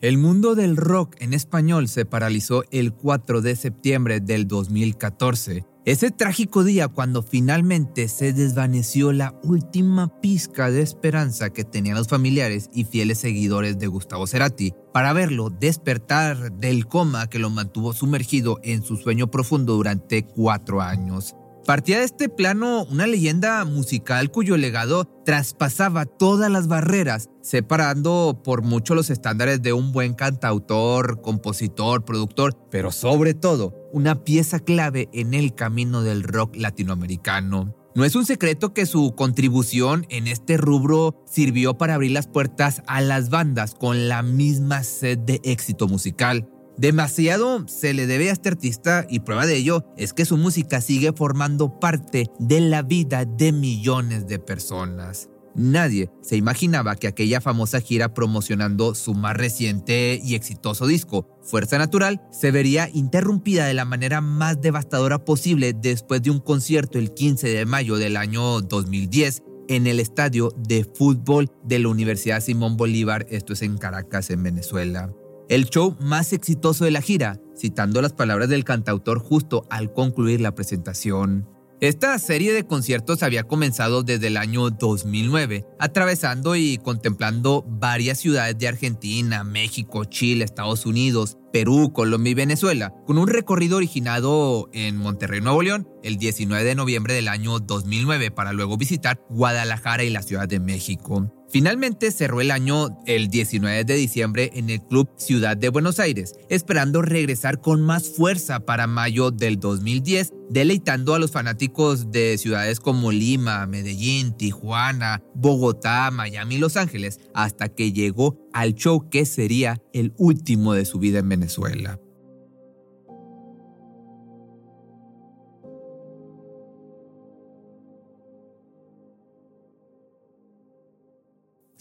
El mundo del rock en español se paralizó el 4 de septiembre del 2014. Ese trágico día cuando finalmente se desvaneció la última pizca de esperanza que tenían los familiares y fieles seguidores de Gustavo Cerati para verlo despertar del coma que lo mantuvo sumergido en su sueño profundo durante cuatro años. Partía de este plano una leyenda musical cuyo legado traspasaba todas las barreras, separando por mucho los estándares de un buen cantautor, compositor, productor, pero sobre todo una pieza clave en el camino del rock latinoamericano. No es un secreto que su contribución en este rubro sirvió para abrir las puertas a las bandas con la misma sed de éxito musical. Demasiado se le debe a este artista y prueba de ello es que su música sigue formando parte de la vida de millones de personas. Nadie se imaginaba que aquella famosa gira promocionando su más reciente y exitoso disco, Fuerza Natural, se vería interrumpida de la manera más devastadora posible después de un concierto el 15 de mayo del año 2010 en el estadio de fútbol de la Universidad Simón Bolívar, esto es en Caracas, en Venezuela el show más exitoso de la gira, citando las palabras del cantautor justo al concluir la presentación. Esta serie de conciertos había comenzado desde el año 2009, atravesando y contemplando varias ciudades de Argentina, México, Chile, Estados Unidos, Perú, Colombia y Venezuela, con un recorrido originado en Monterrey, Nuevo León, el 19 de noviembre del año 2009, para luego visitar Guadalajara y la Ciudad de México. Finalmente cerró el año el 19 de diciembre en el Club Ciudad de Buenos Aires, esperando regresar con más fuerza para mayo del 2010, deleitando a los fanáticos de ciudades como Lima, Medellín, Tijuana, Bogotá, Miami y Los Ángeles, hasta que llegó al show que sería el último de su vida en Venezuela.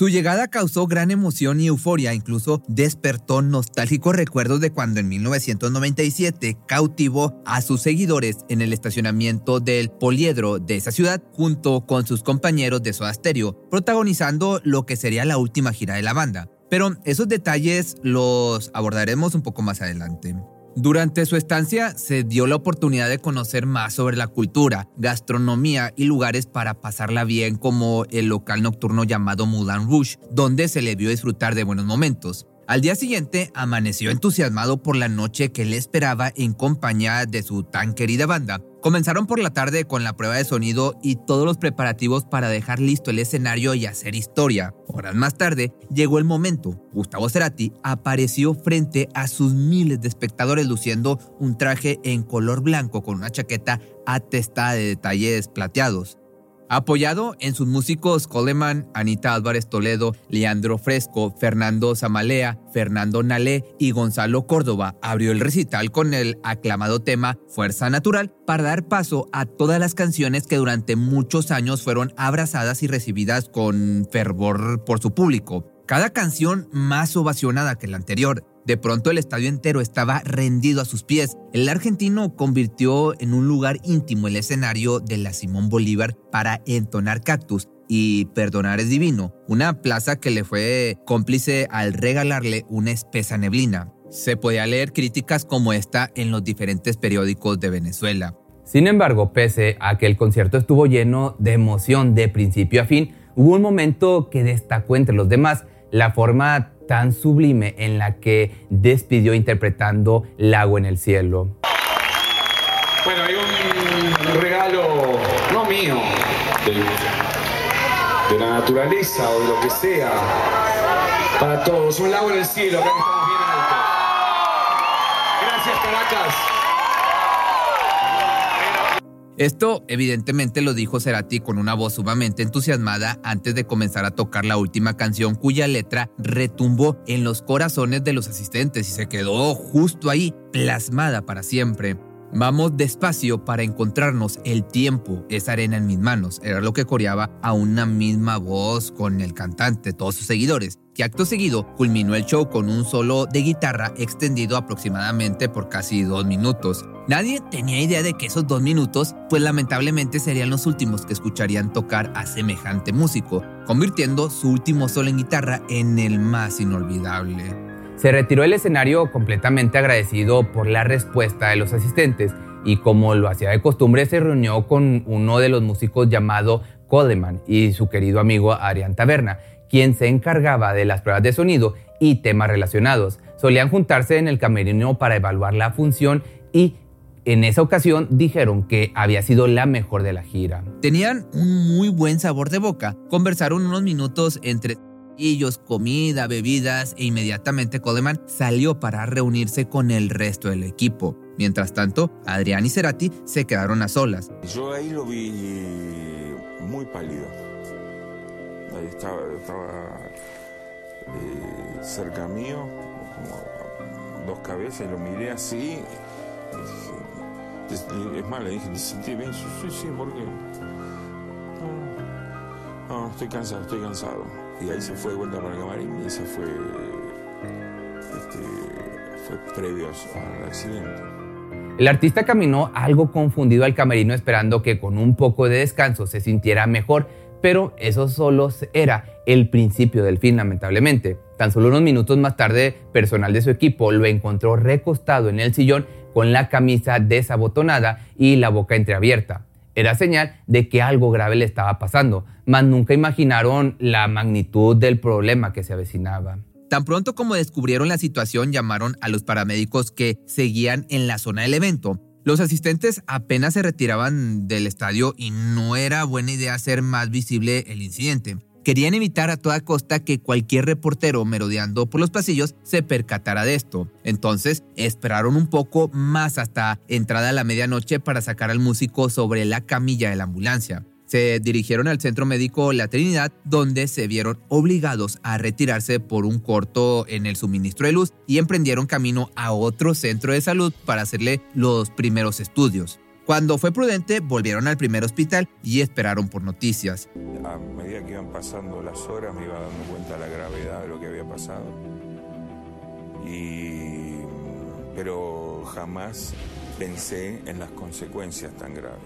Su llegada causó gran emoción y euforia, incluso despertó nostálgicos recuerdos de cuando en 1997 cautivó a sus seguidores en el estacionamiento del poliedro de esa ciudad junto con sus compañeros de Soda Stereo, protagonizando lo que sería la última gira de la banda. Pero esos detalles los abordaremos un poco más adelante. Durante su estancia se dio la oportunidad de conocer más sobre la cultura, gastronomía y lugares para pasarla bien como el local nocturno llamado Moulin Rouge, donde se le vio disfrutar de buenos momentos. Al día siguiente amaneció entusiasmado por la noche que le esperaba en compañía de su tan querida banda. Comenzaron por la tarde con la prueba de sonido y todos los preparativos para dejar listo el escenario y hacer historia. Horas más tarde llegó el momento. Gustavo Cerati apareció frente a sus miles de espectadores luciendo un traje en color blanco con una chaqueta atestada de detalles plateados. Apoyado en sus músicos Coleman, Anita Álvarez Toledo, Leandro Fresco, Fernando Zamalea, Fernando Nalé y Gonzalo Córdoba, abrió el recital con el aclamado tema Fuerza Natural para dar paso a todas las canciones que durante muchos años fueron abrazadas y recibidas con fervor por su público. cada canción más ovacionada que la anterior. De pronto el estadio entero estaba rendido a sus pies. El argentino convirtió en un lugar íntimo el escenario de la Simón Bolívar para entonar Cactus y Perdonar es Divino, una plaza que le fue cómplice al regalarle una espesa neblina. Se podía leer críticas como esta en los diferentes periódicos de Venezuela. Sin embargo, pese a que el concierto estuvo lleno de emoción de principio a fin, hubo un momento que destacó entre los demás la forma tan sublime en la que despidió interpretando Lago en el cielo. Bueno, hay un regalo, no mío, de, la naturaleza o de lo que sea, para todos. Un lago en el cielo, acá estamos bien alto. Gracias, Caracas. Esto evidentemente lo dijo Cerati con una voz sumamente entusiasmada antes de comenzar a tocar la última canción cuya letra retumbó en los corazones de los asistentes y se quedó justo ahí, plasmada para siempre. Vamos despacio para encontrarnos, el tiempo es arena en mis manos, era lo que coreaba a una misma voz con el cantante, todos sus seguidores, acto seguido culminó el show con un solo de guitarra extendido aproximadamente por casi dos minutos. Nadie tenía idea de que esos dos minutos, pues lamentablemente serían los últimos que escucharían tocar a semejante músico, convirtiendo su último solo en guitarra en el más inolvidable. Se retiró del escenario completamente agradecido por la respuesta de los asistentes y como lo hacía de costumbre se reunió con uno de los músicos llamado Coleman y su querido amigo Arián Taberna, quien se encargaba de las pruebas de sonido y temas relacionados. Solían juntarse en el camerino para evaluar la función y en esa ocasión dijeron que había sido la mejor de la gira. Tenían un muy buen sabor de boca. Conversaron unos minutos entre ellos, comida, bebidas e inmediatamente Coleman salió para reunirse con el resto del equipo. Mientras tanto, Adrián y Cerati se quedaron a solas. Yo ahí lo vi muy pálido. Ahí estaba, eh, cerca mío, como dos cabezas, y lo miré así. Es, más, le dije, ¿te sentí bien? Sí, sí, ¿por qué? No, no, estoy cansado, estoy cansado. Y ahí se fue de vuelta para el camarín y ese fue, este, fue previo al accidente. El artista caminó algo confundido al camerino esperando que con un poco de descanso se sintiera mejor, pero eso solo era el principio del fin, lamentablemente. Tan solo unos minutos más tarde, personal de su equipo lo encontró recostado en el sillón con la camisa desabotonada y la boca entreabierta. Era señal de que algo grave le estaba pasando, mas nunca imaginaron la magnitud del problema que se avecinaba. Tan pronto como descubrieron la situación, llamaron a los paramédicos que seguían en la zona del evento. Los asistentes apenas se retiraban del estadio y no era buena idea hacer más visible el incidente. Querían evitar a toda costa que cualquier reportero merodeando por los pasillos se percatara de esto. Entonces esperaron un poco más hasta entrada a la medianoche para sacar al músico sobre la camilla de la ambulancia. Se dirigieron al centro médico La Trinidad, donde se vieron obligados a retirarse por un corto en el suministro de luz y emprendieron camino a otro centro de salud para hacerle los primeros estudios. Cuando fue prudente, volvieron al primer hospital y esperaron por noticias. A medida que iban pasando las horas me iba dando cuenta de la gravedad de lo que había pasado. Y... Pero jamás pensé en las consecuencias tan graves.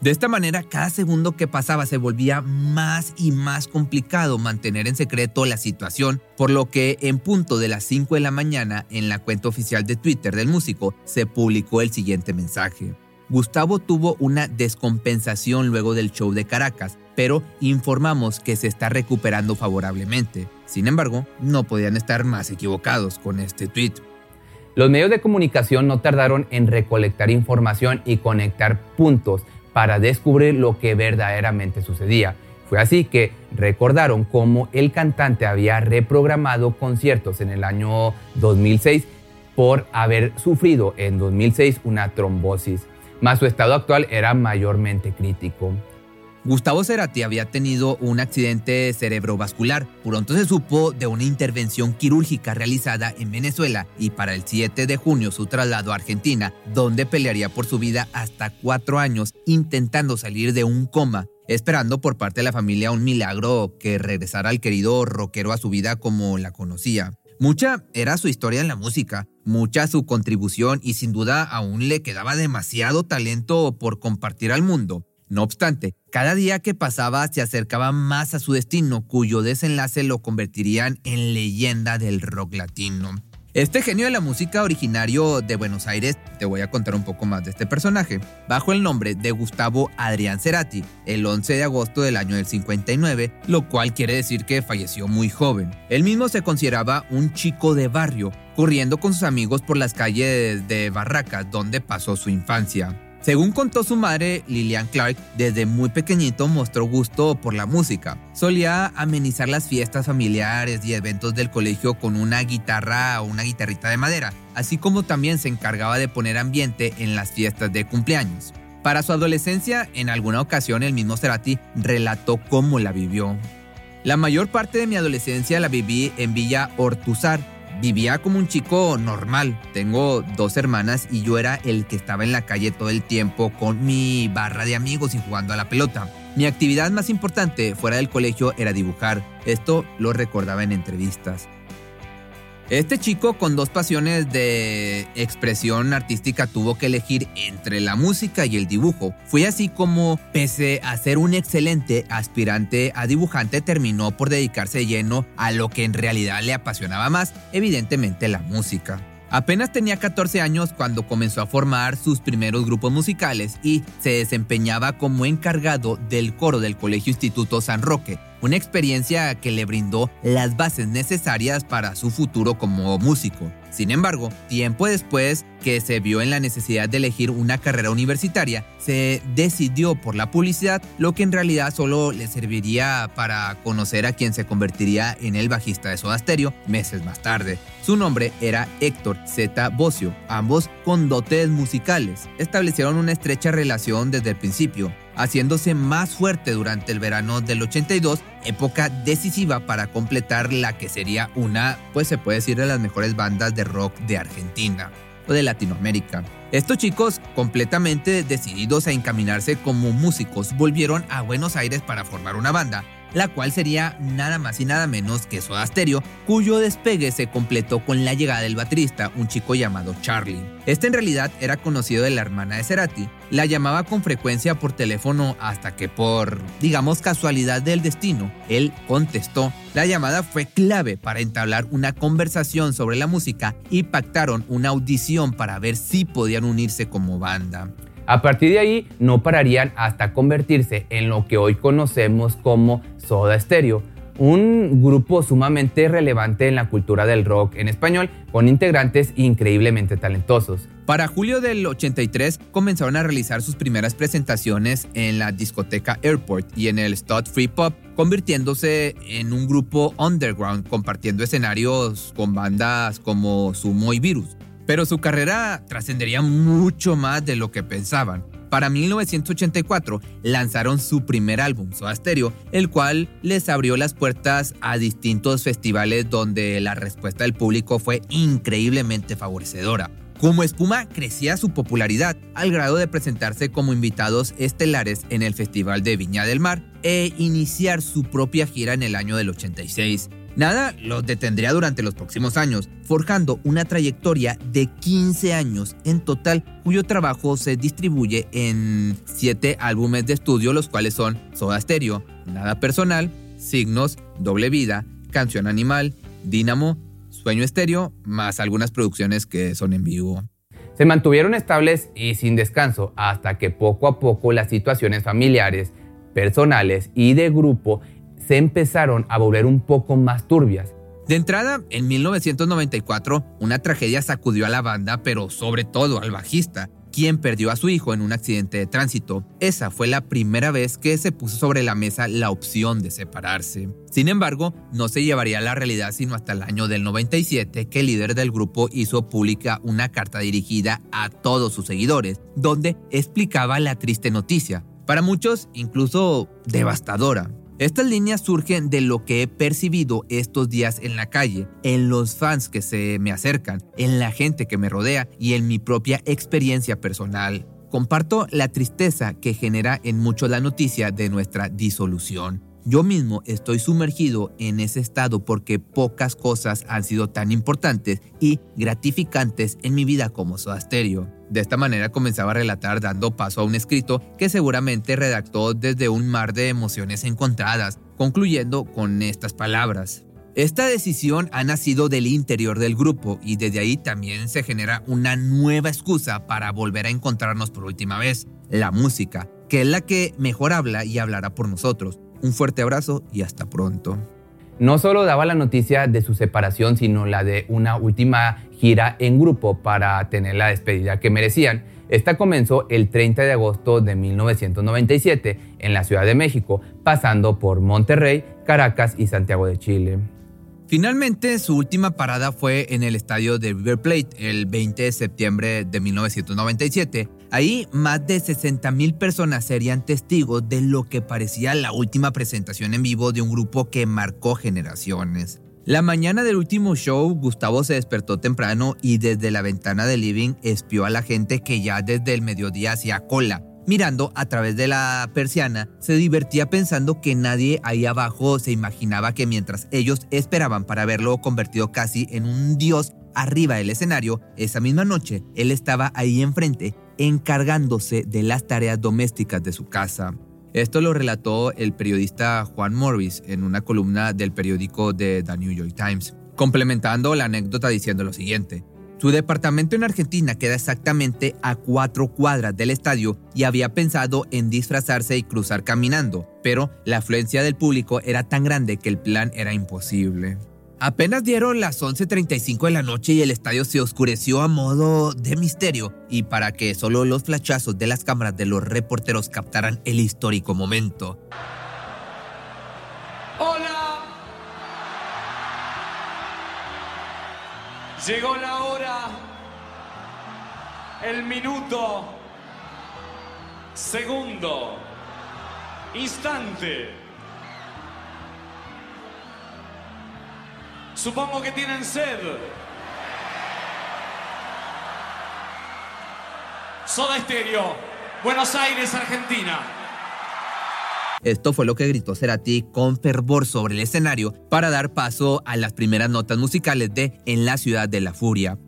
De esta manera, cada segundo que pasaba se volvía más y más complicado mantener en secreto la situación, por lo que en punto de las 5 de la mañana en la cuenta oficial de Twitter del músico se publicó el siguiente mensaje. Gustavo tuvo una descompensación luego del show de Caracas, pero informamos que se está recuperando favorablemente. Sin embargo, no podían estar más equivocados con este tweet. Los medios de comunicación no tardaron en recolectar información y conectar puntos para descubrir lo que verdaderamente sucedía. Fue así que recordaron cómo el cantante había reprogramado conciertos en el año 2006 por haber sufrido en 2006 una trombosis mas su estado actual era mayormente crítico. Gustavo Cerati había tenido un accidente cerebrovascular. Pronto se supo de una intervención quirúrgica realizada en Venezuela y para el 7 de junio su traslado a Argentina, donde pelearía por su vida hasta cuatro años intentando salir de un coma. esperando por parte de la familia un milagro que regresara al querido rockero a su vida como la conocía. Mucha era su historia en la música, mucha su contribución y sin duda aún le quedaba demasiado talento por compartir al mundo. No obstante, cada día que pasaba se acercaba más a su destino, cuyo desenlace lo convertirían en leyenda del rock latino. Este genio de la música originario de Buenos Aires, te voy a contar un poco más de este personaje, bajo el nombre de Gustavo Adrián Cerati, el 11 de agosto del año del 59, lo cual quiere decir que falleció muy joven. Él mismo se consideraba un chico de barrio, corriendo con sus amigos por las calles de Barracas, donde pasó su infancia. Según contó su madre, Lillian Clark, desde muy pequeñito mostró gusto por la música. Solía amenizar las fiestas familiares y eventos del colegio con una guitarra o una guitarrita de madera, así como también se encargaba de poner ambiente en las fiestas de cumpleaños. Para su adolescencia, en alguna ocasión el mismo Cerati relató cómo la vivió. La mayor parte de mi adolescencia la viví en Villa Ortuzar, Vivía como un chico normal. Tengo dos hermanas y yo era el que estaba en la calle todo el tiempo con mi barra de amigos y jugando a la pelota. Mi actividad más importante fuera del colegio era dibujar. Esto lo recordaba en entrevistas. Este chico con dos pasiones de expresión artística tuvo que elegir entre la música y el dibujo. Fue así como, pese a ser un excelente aspirante a dibujante, terminó por dedicarse lleno a lo que en realidad le apasionaba más, evidentemente la música. Apenas tenía 14 años cuando comenzó a formar sus primeros grupos musicales y se desempeñaba como encargado del coro del Colegio Instituto San Roque, una experiencia que le brindó las bases necesarias para su futuro como músico. Sin embargo, tiempo después que se vio en la necesidad de elegir una carrera universitaria, se decidió por la publicidad, lo que en realidad solo le serviría para conocer a quien se convertiría en el bajista de Soda Stereo meses más tarde. Su nombre era Héctor Z. Bocio, ambos con dotes musicales. Establecieron una estrecha relación desde el principio haciéndose más fuerte durante el verano del 82, época decisiva para completar la que sería una, pues se puede decir, de las mejores bandas de rock de Argentina o de Latinoamérica. Estos chicos, completamente decididos a encaminarse como músicos, volvieron a Buenos Aires para formar una banda, la cual sería nada más y nada menos que Soda Stereo, cuyo despegue se completó con la llegada del baterista, un chico llamado Charlie. Este en realidad era conocido de la hermana de Cerati, la llamaba con frecuencia por teléfono hasta que por, digamos, casualidad del destino, él contestó. La llamada fue clave para entablar una conversación sobre la música y pactaron una audición para ver si podían unirse como banda. A partir de ahí no pararían hasta convertirse en lo que hoy conocemos como Soda Stereo, un grupo sumamente relevante en la cultura del rock en español, con integrantes increíblemente talentosos. Para julio del 83 comenzaron a realizar sus primeras presentaciones en la discoteca Airport y en el Stud Free Pop, convirtiéndose en un grupo underground compartiendo escenarios con bandas como Sumo y Virus pero su carrera trascendería mucho más de lo que pensaban. Para 1984 lanzaron su primer álbum, Soda Stereo, el cual les abrió las puertas a distintos festivales donde la respuesta del público fue increíblemente favorecedora. Como espuma crecía su popularidad al grado de presentarse como invitados estelares en el Festival de Viña del Mar e iniciar su propia gira en el año del 86. Nada los detendría durante los próximos años, forjando una trayectoria de 15 años en total, cuyo trabajo se distribuye en 7 álbumes de estudio, los cuales son Soda Stereo, Nada Personal, Signos, Doble Vida, Canción Animal, Dínamo, Sueño Estéreo, más algunas producciones que son en vivo. Se mantuvieron estables y sin descanso hasta que poco a poco las situaciones familiares, personales y de grupo se empezaron a volver un poco más turbias. De entrada, en 1994, una tragedia sacudió a la banda, pero sobre todo al bajista, quien perdió a su hijo en un accidente de tránsito. Esa fue la primera vez que se puso sobre la mesa la opción de separarse. Sin embargo, no se llevaría a la realidad sino hasta el año del 97 que el líder del grupo hizo pública una carta dirigida a todos sus seguidores, donde explicaba la triste noticia, para muchos incluso devastadora. Estas líneas surgen de lo que he percibido estos días en la calle, en los fans que se me acercan, en la gente que me rodea y en mi propia experiencia personal. Comparto la tristeza que genera en muchos la noticia de nuestra disolución. Yo mismo estoy sumergido en ese estado porque pocas cosas han sido tan importantes y gratificantes en mi vida como Soda Stereo. De esta manera comenzaba a relatar dando paso a un escrito que seguramente redactó desde un mar de emociones encontradas, concluyendo con estas palabras. Esta decisión ha nacido del interior del grupo y desde ahí también se genera una nueva excusa para volver a encontrarnos por última vez, la música, que es la que mejor habla y hablará por nosotros. Un fuerte abrazo y hasta pronto. No solo daba la noticia de su separación, sino la de una última gira en grupo para tener la despedida que merecían. Esta comenzó el 30 de agosto de 1997 en la Ciudad de México, pasando por Monterrey, Caracas y Santiago de Chile. Finalmente, su última parada fue en el estadio de River Plate el 20 de septiembre de 1997. Ahí más de 60 mil personas serían testigos de lo que parecía la última presentación en vivo de un grupo que marcó generaciones. La mañana del último show, Gustavo se despertó temprano y desde la ventana del living espió a la gente que ya desde el mediodía hacía cola Mirando a través de la persiana, se divertía pensando que nadie ahí abajo se imaginaba que mientras ellos esperaban para verlo convertido casi en un dios arriba del escenario, esa misma noche él estaba ahí enfrente encargándose de las tareas domésticas de su casa. Esto lo relató el periodista Juan Morris en una columna del periódico The New York Times, complementando la anécdota diciendo lo siguiente. Su departamento en Argentina queda exactamente a cuatro cuadras del estadio y había pensado en disfrazarse y cruzar caminando, pero la afluencia del público era tan grande que el plan era imposible. Apenas dieron las 11.35 de la noche y el estadio se oscureció a modo de misterio y para que solo los flachazos de las cámaras de los reporteros captaran el histórico momento. Llegó la hora, el minuto, segundo, instante. Supongo que tienen sed. Soda Estéreo, Buenos Aires, Argentina. Esto fue lo que gritó Cerati con fervor sobre el escenario para dar paso a las primeras notas musicales de En la ciudad de la furia.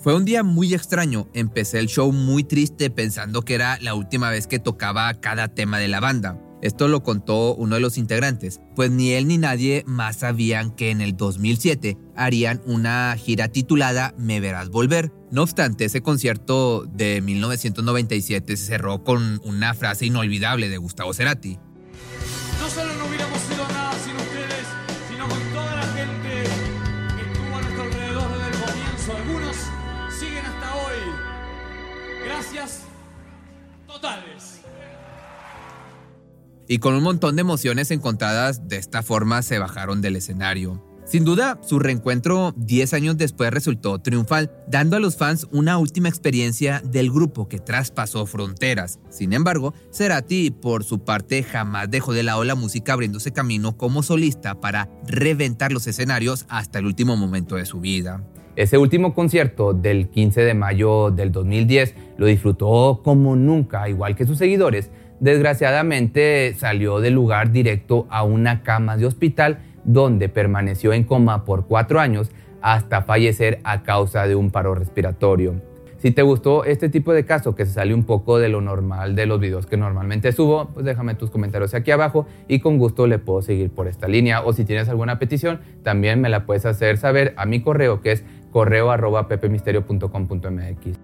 Fue un día muy extraño, empecé el show muy triste pensando que era la última vez que tocaba cada tema de la banda. Esto lo contó uno de los integrantes, pues ni él ni nadie más sabían que en el 2007 harían una gira titulada Me Verás Volver. No obstante, ese concierto de 1997 se cerró con una frase inolvidable de Gustavo Cerati. Y con un montón de emociones encontradas de esta forma se bajaron del escenario. Sin duda, su reencuentro 10 años después resultó triunfal, dando a los fans una última experiencia del grupo que traspasó fronteras. Sin embargo, Cerati, por su parte, jamás dejó de lado la música abriéndose camino como solista para reventar los escenarios hasta el último momento de su vida. Ese último concierto del 15 de mayo del 2010 lo disfrutó como nunca, igual que sus seguidores. Desgraciadamente salió del lugar directo a una cama de hospital donde permaneció en coma por cuatro años hasta fallecer a causa de un paro respiratorio. Si te gustó este tipo de caso que se sale un poco de lo normal de los videos que normalmente subo, pues déjame tus comentarios aquí abajo y con gusto le puedo seguir por esta línea. O si tienes alguna petición, también me la puedes hacer saber a mi correo que es correo arroba pepemisterio.com.mx.